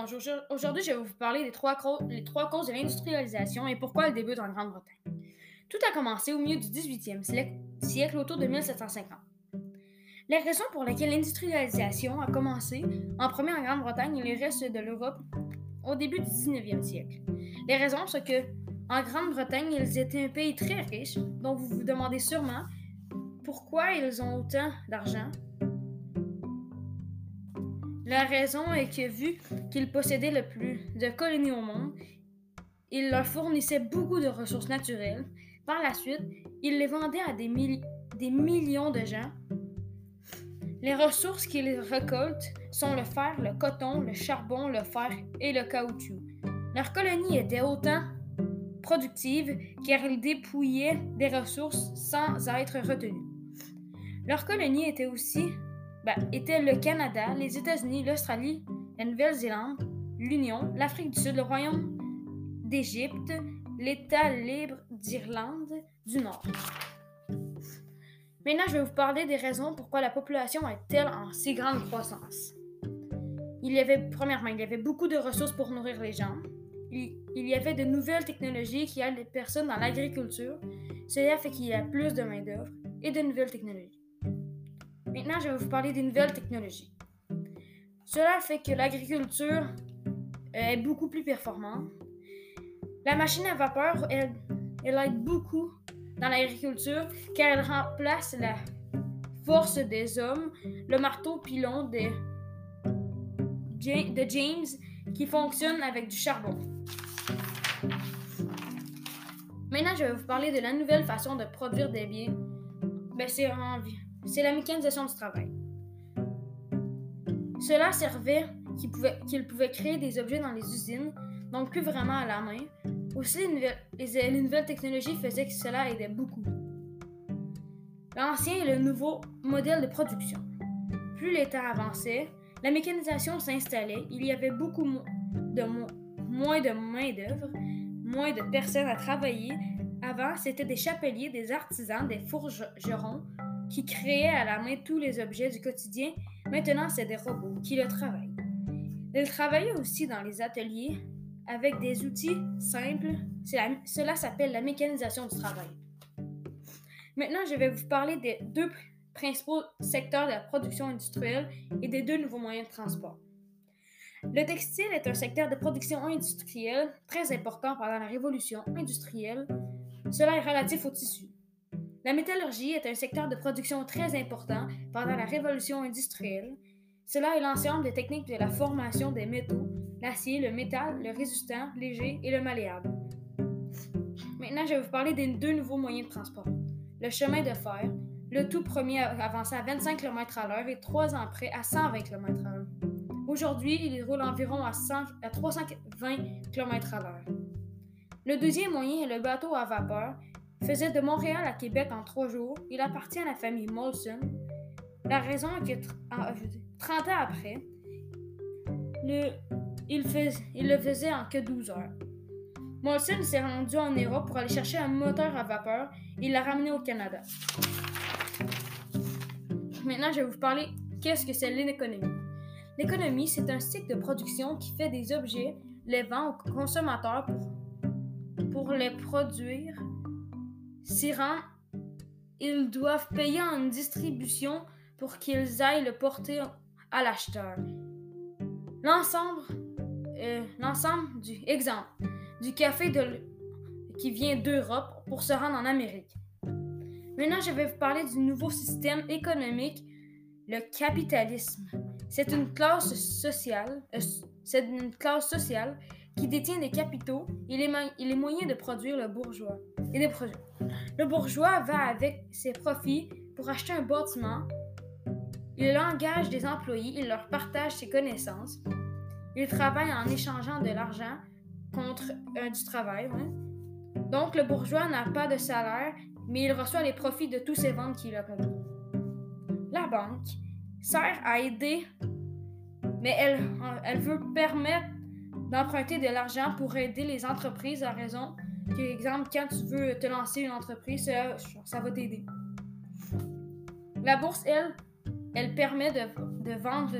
bonjour. Aujourd'hui, je vais vous parler des trois, les causes de l'industrialisation et pourquoi elle débute en Grande-Bretagne. Tout a commencé au milieu du 18e siècle, autour de 1750. Les raisons pour lesquelles l'industrialisation a commencé en premier en Grande-Bretagne et le reste de l'Europe au début du 19e siècle. Les raisons sont que en Grande-Bretagne, ils étaient un pays très riche, donc vous vous demandez sûrement pourquoi ils ont autant d'argent la raison est que vu qu'ils possédaient le plus de colonies au monde, ils leur fournissaient beaucoup de ressources naturelles. Par la suite, ils les vendaient à des, millions de gens. Les ressources qu'ils récoltent sont le fer, le coton, le charbon, le fer et le caoutchouc. Leurs colonies étaient autant productives car ils dépouillaient des ressources sans être retenues. Leurs colonies étaient aussi ben, étaient le Canada, les États-Unis, l'Australie, la Nouvelle-Zélande, l'Union, l'Afrique du Sud, le Royaume d'Égypte, l'État libre d'Irlande du Nord. Maintenant, je vais vous parler des raisons pourquoi la population est-elle en si grande croissance. Il y avait, premièrement, il y avait beaucoup de ressources pour nourrir les gens. Il, il y avait de nouvelles technologies qui aident les personnes dans l'agriculture. Cela fait qu'il y a plus de main-d'œuvre et de nouvelles technologies. Maintenant, je vais vous parler des nouvelles technologies. Cela fait que l'agriculture est beaucoup plus performante. La machine à vapeur, elle, aide beaucoup dans l'agriculture car elle remplace la force des hommes, le marteau pilon de, de James qui fonctionne avec du charbon. Maintenant, je vais vous parler de la nouvelle façon de produire des biens. Ben, c'est c'est la mécanisation du travail. Cela servait qu'ils pouvaient, créer des objets dans les usines, donc plus vraiment à la main. Aussi, les nouvelles, technologies faisaient que cela aidait beaucoup. L'ancien et le nouveau modèle de production. Plus les temps avançait, la mécanisation s'installait, il y avait beaucoup de moins de main-d'œuvre, moins de personnes à travailler. Avant, c'était des chapeliers, des artisans, des forgerons, qui créait à la main tous les objets du quotidien. Maintenant, c'est des robots qui le travaillent. Il travaillait aussi dans les ateliers avec des outils simples. cela s'appelle la mécanisation du travail. Maintenant, je vais vous parler des deux principaux secteurs de la production industrielle et des deux nouveaux moyens de transport. Le textile est un secteur de production industrielle très important pendant la révolution industrielle. Cela est relatif au tissu. La métallurgie est un secteur de production très important pendant la révolution industrielle. Cela est l'ensemble des techniques de la formation des métaux, l'acier, le métal, le résistant, léger et le malléable. Maintenant, je vais vous parler des deux nouveaux moyens de transport. Le chemin de fer, le tout premier avancé à 25 km à l'heure et trois ans après à 120 km à l'heure. Aujourd'hui, il roule environ à, à 320 km à l'heure. Le deuxième moyen est le bateau à vapeur faisait de Montréal à Québec en trois jours. Il appartient à la famille Molson. La raison est que 30 ans après, le, il, le faisait en que 12 heures. Molson s'est rendu en Europe pour aller chercher un moteur à vapeur et l'a ramené au Canada. Maintenant, je vais vous parler qu'est-ce que c'est l'économie. L'économie, c'est un cycle de production qui fait des objets, les vend aux consommateurs pour les produire s'y ils doivent payer en distribution pour qu'ils aillent le porter à l'acheteur. L'ensemble, euh, l'ensemble du exemple du café qui vient d'Europe pour se rendre en Amérique. Maintenant, je vais vous parler du nouveau système économique, le capitalisme. C'est une classe sociale, euh, c'est une classe sociale qui détient des capitaux et les moyens de produire le bourgeois des produits. Le bourgeois va avec ses profits pour acheter un bâtiment. Il engage des employés, il leur partage ses connaissances. Il travaille en échangeant de l'argent contre euh, du travail. Donc le bourgeois n'a pas de salaire, mais il reçoit les profits de tous ses ventes qu'il a La banque sert à aider, mais elle, elle veut permettre d'emprunter de l'argent pour aider les entreprises à raison exemple, quand tu veux te lancer une entreprise, ça, va t'aider. La bourse, elle, elle permet de, vendre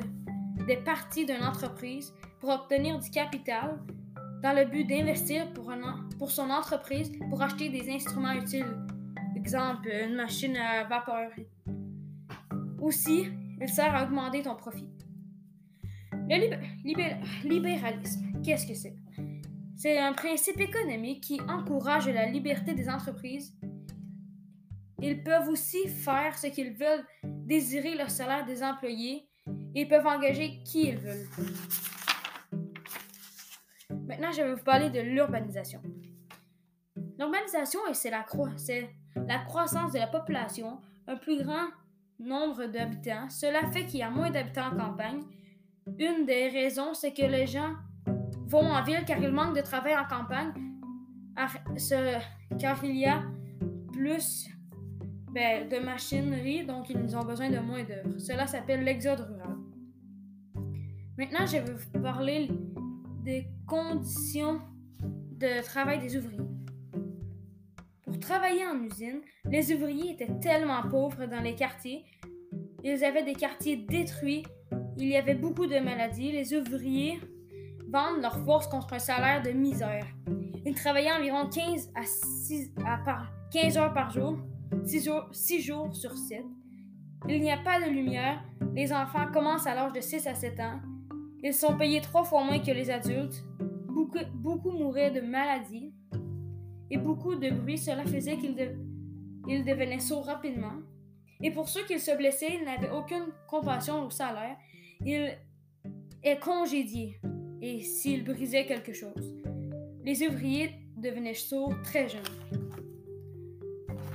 des parties d'une entreprise pour obtenir du capital dans le but d'investir pour, son entreprise pour acheter des instruments utiles. Exemple, une machine à vapeur. Aussi, il sert à augmenter ton profit. Le libéralisme, qu'est-ce que c'est? C'est un principe économique qui encourage la liberté des entreprises. Ils peuvent aussi faire ce qu'ils veulent, désirer le salaire des employés. Ils peuvent engager qui ils veulent. Maintenant, je vais vous parler de l'urbanisation. L'urbanisation, c'est la, la croissance de la population, un plus grand nombre d'habitants. Cela fait qu'il y a moins d'habitants en campagne. Une des raisons, c'est que les gens vont en ville car ils manquent de travail en campagne, car il y a plus ben, de machinerie, donc ils ont besoin de moins d'œuvres. Cela s'appelle l'exode rural. Maintenant, je vais vous parler des conditions de travail des ouvriers. Pour travailler en usine, les ouvriers étaient tellement pauvres dans les quartiers. Ils avaient des quartiers détruits. Il y avait beaucoup de maladies. Les ouvriers vendent leur force contre un salaire de misère. Ils travaillaient environ 15 à 6 15 heures par jour, 6 jours, 6 jours sur 7. Il n'y a pas de lumière. Les enfants commencent à l'âge de 6 à 7 ans. Ils sont payés trois fois moins que les adultes. Beaucoup, beaucoup mouraient de maladies et beaucoup de bruit. Cela faisait qu'ils devenaient sourds rapidement. Et pour ceux qui se blessaient, ils n'avaient aucune compassion au salaire. Ils est congédié et s'ils brisaient quelque chose. Les ouvriers devenaient sourds très jeunes.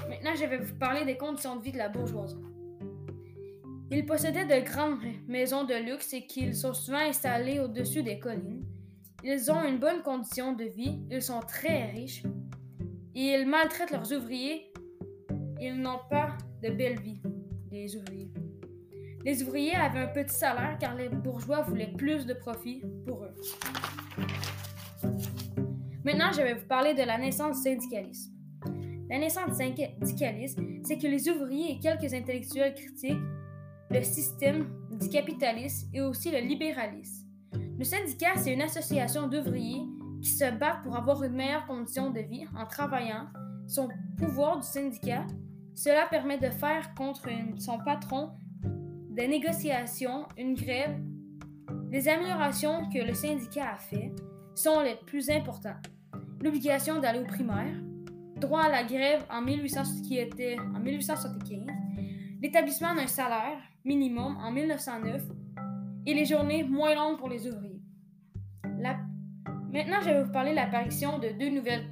Maintenant, je vais vous parler des conditions de vie de la bourgeoisie. Ils possédaient de grandes maisons de luxe et qu'ils sont souvent installés au-dessus des collines. Ils ont une bonne condition de vie, ils sont très riches et ils maltraitent leurs ouvriers. Ils n'ont pas de belle vie, les ouvriers. Les ouvriers avaient un petit salaire car les bourgeois voulaient plus de profit pour eux. Maintenant, je vais vous parler de la naissance du syndicalisme. La naissance du syndicalisme, c'est que les ouvriers et quelques intellectuels critiques le système du capitalisme et aussi le libéralisme. Le syndicat, c'est une association d'ouvriers qui se battent pour avoir une meilleure condition de vie en travaillant. Son pouvoir du syndicat, cela permet de faire contre son patron des négociations, une grève. Les améliorations que le syndicat a fait sont les plus importantes. L'obligation d'aller au primaire, droit à la grève en, 1800, qui était, en 1875, l'établissement d'un salaire minimum en 1909 et les journées moins longues pour les ouvriers. Maintenant, je vais vous parler de l'apparition de deux nouvelles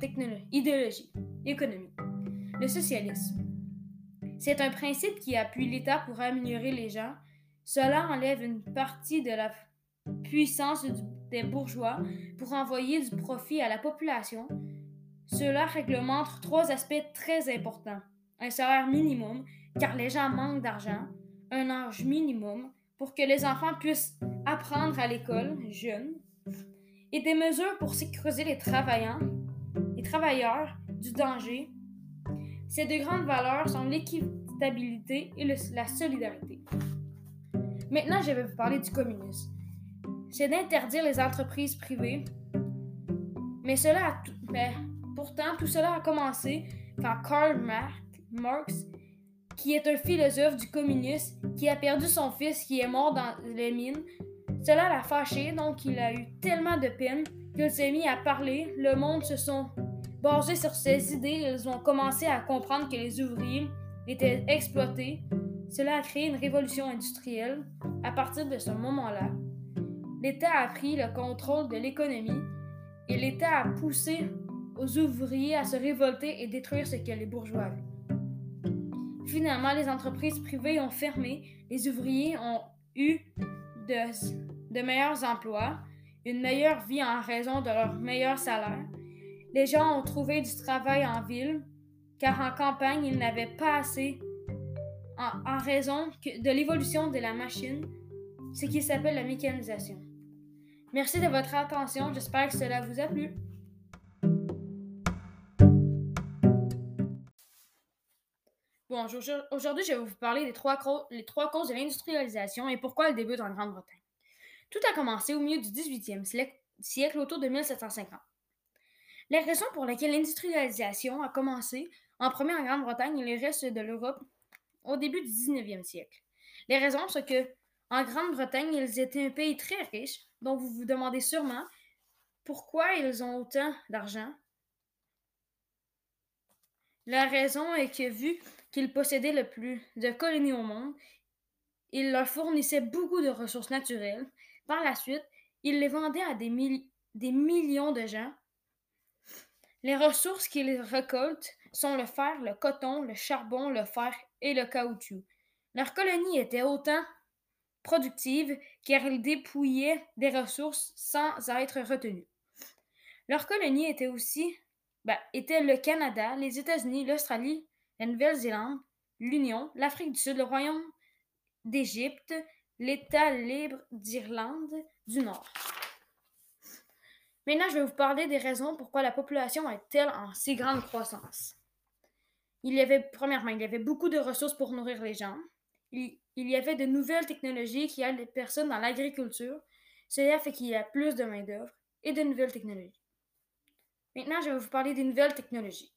idéologies économiques. Le socialisme. C'est un principe qui appuie l'État pour améliorer les gens. Cela enlève une partie de la puissance des bourgeois pour envoyer du profit à la population. Cela réglemente trois aspects très importants. Un salaire minimum car les gens manquent d'argent, un âge minimum pour que les enfants puissent apprendre à l'école jeunes, et des mesures pour sécuriser les les travailleurs du danger. Ces deux grandes valeurs sont l'équitabilité et la solidarité. Maintenant, je vais vous parler du communisme. C'est d'interdire les entreprises privées, mais cela a ben, pourtant tout cela a commencé quand Karl Marx qui est un philosophe du communisme, qui a perdu son fils qui est mort dans les mines. Cela l'a fâché, donc il a eu tellement de peine qu'il s'est mis à parler. Le monde se sont basés sur ses idées. Ils ont commencé à comprendre que les ouvriers étaient exploités. Cela a créé une révolution industrielle. À partir de ce moment-là, l'État a pris le contrôle de l'économie et l'État a poussé aux ouvriers à se révolter et détruire ce que les bourgeois avaient. Finalement, les entreprises privées ont fermé, les ouvriers ont eu de, meilleurs emplois, une meilleure vie en raison de leur meilleur salaire. Les gens ont trouvé du travail en ville, car en campagne, ils n'avaient pas assez en, raison de l'évolution de la machine, ce qui s'appelle la mécanisation. Merci de votre attention, j'espère que cela vous a plu. Bon, aujourd'hui, je vais vous parler des trois, causes de l'industrialisation et pourquoi elle débute en Grande-Bretagne. Tout a commencé au milieu du 18e siècle, autour de 1750. Les raisons pour lesquelles l'industrialisation a commencé en premier en Grande-Bretagne et le reste de l'Europe au début du 19e siècle. Les raisons sont que en Grande-Bretagne, ils étaient un pays très riche, dont vous vous demandez sûrement pourquoi ils ont autant d'argent. La raison est que vu qu'ils possédaient le plus de colonies au monde, ils leur fournissaient beaucoup de ressources naturelles. Par la suite, ils les vendaient à des, des millions de gens. Les ressources qu'ils récoltent sont le fer, le coton, le charbon, le fer et le caoutchouc. Leur colonie était autant productive car ils dépouillaient des ressources sans être retenus. Leur colonie était aussi ben, était le Canada, les États-Unis, l'Australie, la Nouvelle-Zélande, l'Union, l'Afrique du Sud, le Royaume d'Égypte, l'État libre d'Irlande du Nord. Maintenant, je vais vous parler des raisons pourquoi la population est-elle en si grande croissance. Il y avait, premièrement, il y avait beaucoup de ressources pour nourrir les gens. Il, y avait de nouvelles technologies qui aident les personnes dans l'agriculture. Cela fait qu'il y a plus de main-d'œuvre et de nouvelles technologies. Maintenant, je vais vous parler des nouvelles technologies.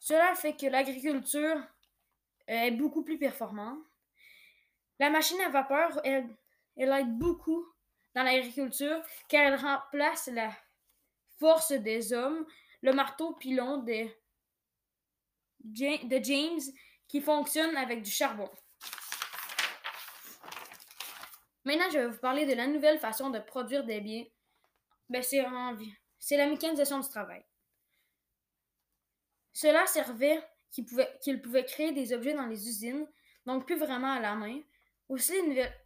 Cela fait que l'agriculture est beaucoup plus performante. La machine à vapeur, elle aide beaucoup dans l'agriculture car elle remplace la force des hommes, le marteau pilon de, James qui fonctionne avec du charbon. Maintenant, je vais vous parler de la nouvelle façon de produire des biens. Ben, c'est la mécanisation du travail. Cela servait qu'il pouvait, pouvait créer des objets dans les usines, donc plus vraiment à la main, aussi,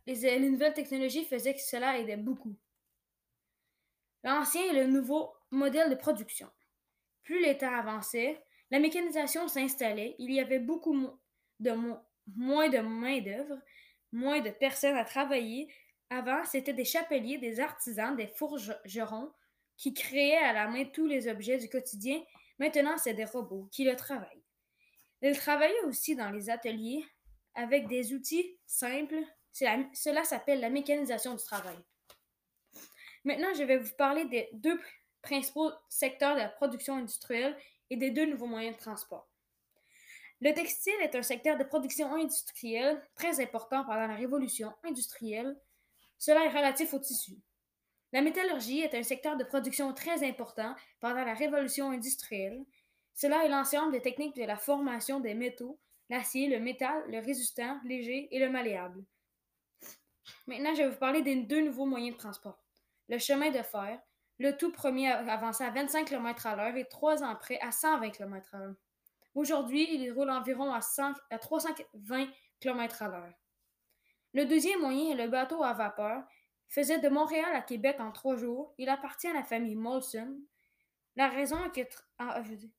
les, nouvelles technologies faisaient que cela aidait beaucoup. L'ancien et le nouveau modèle de production. Plus les temps avançaient, la mécanisation s'installait, il y avait beaucoup de moins de main-d'œuvre, moins de personnes à travailler. Avant, c'était des chapeliers, des artisans, des forgerons qui créaient à la main tous les objets du quotidien. Maintenant, c'est des robots qui le travaillent. Ils travaillaient aussi dans les ateliers avec des outils simples. cela s'appelle la mécanisation du travail. Maintenant, je vais vous parler des deux principaux secteurs de la production industrielle et des deux nouveaux moyens de transport. Le textile est un secteur de production industrielle très important pendant la révolution industrielle. Cela est relatif au tissu. La métallurgie est un secteur de production très important pendant la révolution industrielle. Cela est l'ensemble des techniques de la formation des métaux l'acier, le métal, le résistant, léger et le malléable. Maintenant, je vais vous parler des deux nouveaux moyens de transport. Le chemin de fer, le tout premier avancé à 25 km à l'heure et trois ans après à 120 km à l'heure. Aujourd'hui, il roule environ à, à 320 km à l'heure. Le deuxième moyen le bateau à vapeur. faisait de Montréal à Québec en trois jours. Il appartient à la famille Molson. La raison est que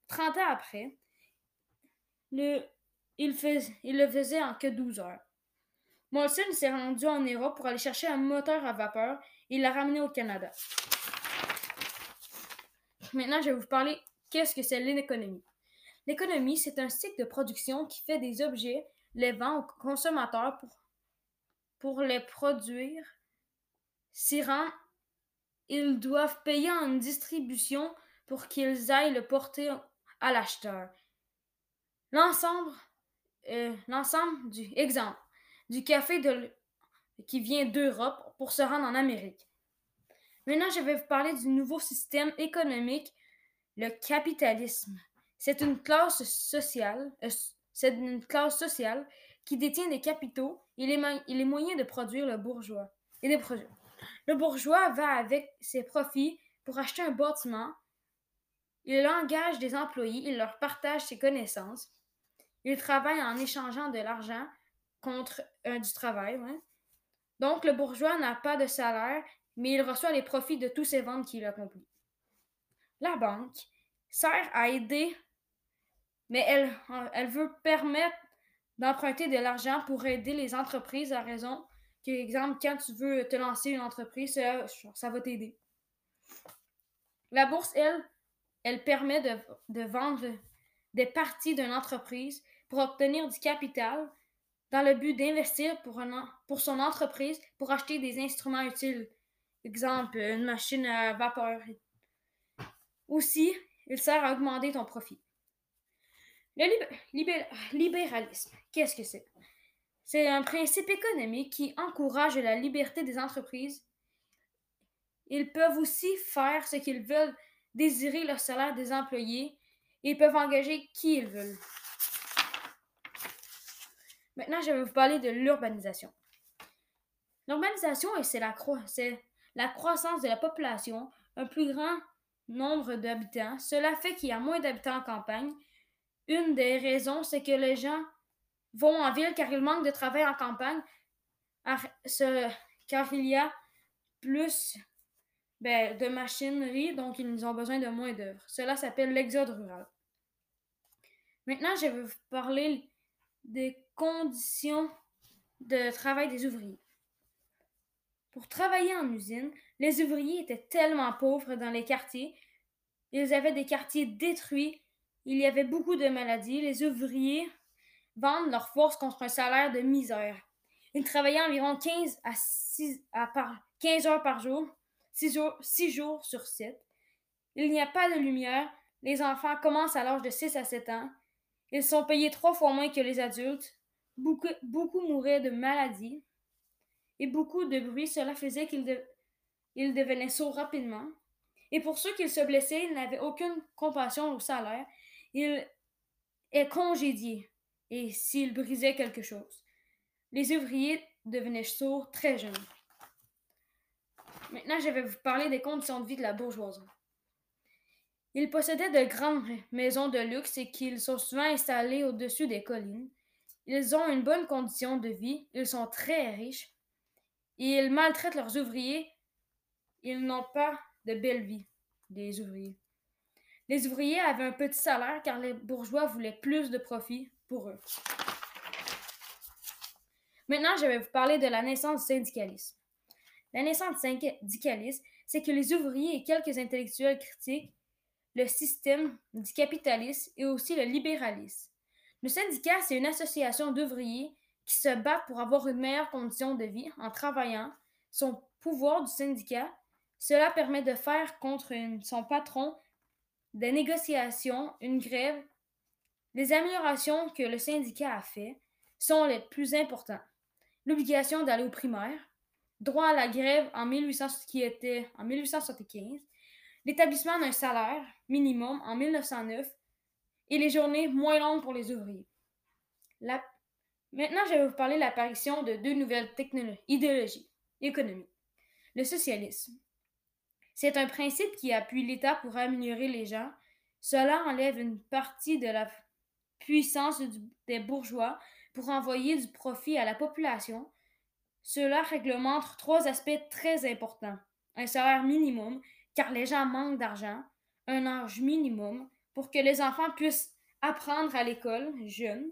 30 ans après, le il, le faisait en que 12 heures. Molson s'est rendu en Europe pour aller chercher un moteur à vapeur et l'a ramené au Canada. Maintenant, je vais vous parler qu'est-ce que c'est l'économie. L'économie, c'est un cycle de production qui fait des objets, les vend aux consommateurs pour, pour les produire. S'y rend, ils doivent payer en distribution pour qu'ils aillent le porter à l'acheteur. L'ensemble euh, l'ensemble du exemple du café de, qui vient d'Europe pour se rendre en Amérique. Maintenant, je vais vous parler du nouveau système économique, le capitalisme. C'est une classe sociale, euh, c'est une classe sociale qui détient des capitaux et les, moyens de produire le bourgeois et. Le bourgeois va avec ses profits pour acheter un bâtiment. Il engage des employés, il leur partage ses connaissances. Il travaille en échangeant de l'argent contre euh, du travail. Donc, le bourgeois n'a pas de salaire, mais il reçoit les profits de tous ses ventes qu'il accomplit. La banque sert à aider, mais elle, elle veut permettre d'emprunter de l'argent pour aider les entreprises à raison que, exemple, quand tu veux te lancer une entreprise, ça, ça va t'aider. La bourse, elle, elle permet de, de vendre des parties d'une entreprise pour obtenir du capital dans le but d'investir pour, son entreprise pour acheter des instruments utiles. Exemple, une machine à vapeur. Aussi, il sert à augmenter ton profit. Le libéralisme, qu'est-ce que c'est? C'est un principe économique qui encourage la liberté des entreprises. Ils peuvent aussi faire ce qu'ils veulent, désirer le salaire des employés. Et peuvent engager qui ils veulent. Maintenant, je vais vous parler de l'urbanisation. L'urbanisation, c'est la, croissance de la population, un plus grand nombre d'habitants. Cela fait qu'il y a moins d'habitants en campagne. Une des raisons, c'est que les gens vont en ville car il manque de travail en campagne, car il y a plus ben, de machinerie, donc ils ont besoin de moins d'œuvres. Cela s'appelle l'exode rural. Maintenant, je vais vous parler des conditions de travail des ouvriers. Pour travailler en usine, les ouvriers étaient tellement pauvres dans les quartiers, ils avaient des quartiers détruits, il y avait beaucoup de maladies, les ouvriers vendent leur force contre un salaire de misère. Ils travaillaient environ 15 à 6 par, 15 heures par jour, 6 jours, 6 jours sur 7. Il n'y a pas de lumière, les enfants commencent à l'âge de 6 à 7 ans, ils sont payés trois fois moins que les adultes, beaucoup, beaucoup mouraient de maladies et beaucoup de bruit, cela faisait qu'ils devenaient sourds rapidement. Et pour ceux qui se blessaient, ils n'avaient aucune compassion au salaire. Ils est congédié et s'ils brisaient quelque chose. Les ouvriers devenaient sourds très jeunes. Maintenant, je vais vous parler des conditions de vie de la bourgeoisie. Ils possédaient de grandes maisons de luxe et qu'ils sont souvent installés au-dessus des collines. Ils ont une bonne condition de vie, ils sont très riches et ils maltraitent leurs ouvriers. Ils n'ont pas de belle vie, des ouvriers. Les ouvriers avaient un petit salaire car les bourgeois voulaient plus de profit pour eux. Maintenant, je vais vous parler de la naissance du syndicalisme. La naissance du syndicalisme, c'est que les ouvriers et quelques intellectuels critiquent le système du capitalisme et aussi le libéralisme. Le syndicat, c'est une association d'ouvriers qui se battent pour avoir une meilleure condition de vie en travaillant. Son pouvoir du syndicat, cela permet de faire contre son patron des négociations, une grève. Les améliorations que le syndicat a fait sont les plus importantes. L'obligation d'aller au primaire, droit à la grève en 1800, qui était en 1875, l'établissement d'un salaire minimum en 1909 et les journées moins longues pour les ouvriers. Maintenant, je vais vous parler de l'apparition de deux nouvelles idéologies économiques. Le socialisme. C'est un principe qui appuie l'État pour améliorer les gens. Cela enlève une partie de la puissance des bourgeois pour envoyer du profit à la population. Cela réglemente trois aspects très importants. Un salaire minimum, car les gens manquent d'argent, un âge minimum pour que les enfants puissent apprendre à l'école jeunes,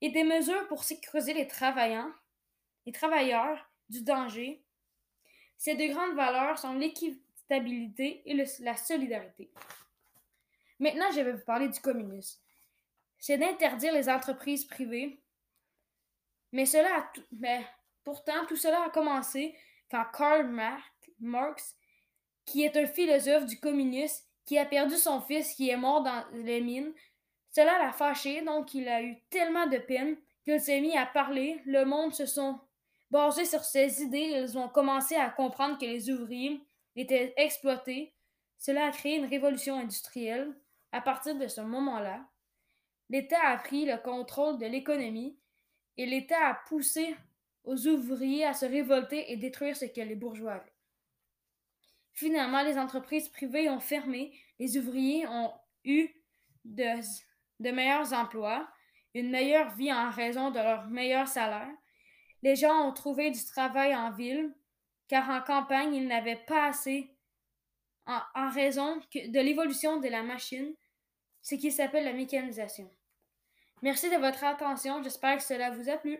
et des mesures pour sécuriser les travailleurs, les travailleurs du danger. Ces deux grandes valeurs sont l'équitabilité et la solidarité. Maintenant, je vais vous parler du communisme. C'est d'interdire les entreprises privées. Mais cela mais pourtant, tout cela a commencé quand Karl Marx qui est un philosophe du communisme qui a perdu son fils qui est mort dans les mines. Cela l'a fâché, donc il a eu tellement de peine qu'il s'est mis à parler. Le monde se sont basés sur ses idées. Ils ont commencé à comprendre que les ouvriers étaient exploités. Cela a créé une révolution industrielle. À partir de ce moment-là, l'État a pris le contrôle de l'économie et l'État a poussé aux ouvriers à se révolter et détruire ce que les bourgeois avaient. Finalement, les entreprises privées ont fermé, les ouvriers ont eu de, meilleurs emplois, une meilleure vie en raison de leur meilleur salaire. Les gens ont trouvé du travail en ville, car en campagne, ils n'avaient pas assez en, en raison de l'évolution de la machine, ce qui s'appelle la mécanisation. Merci de votre attention, j'espère que cela vous a plu.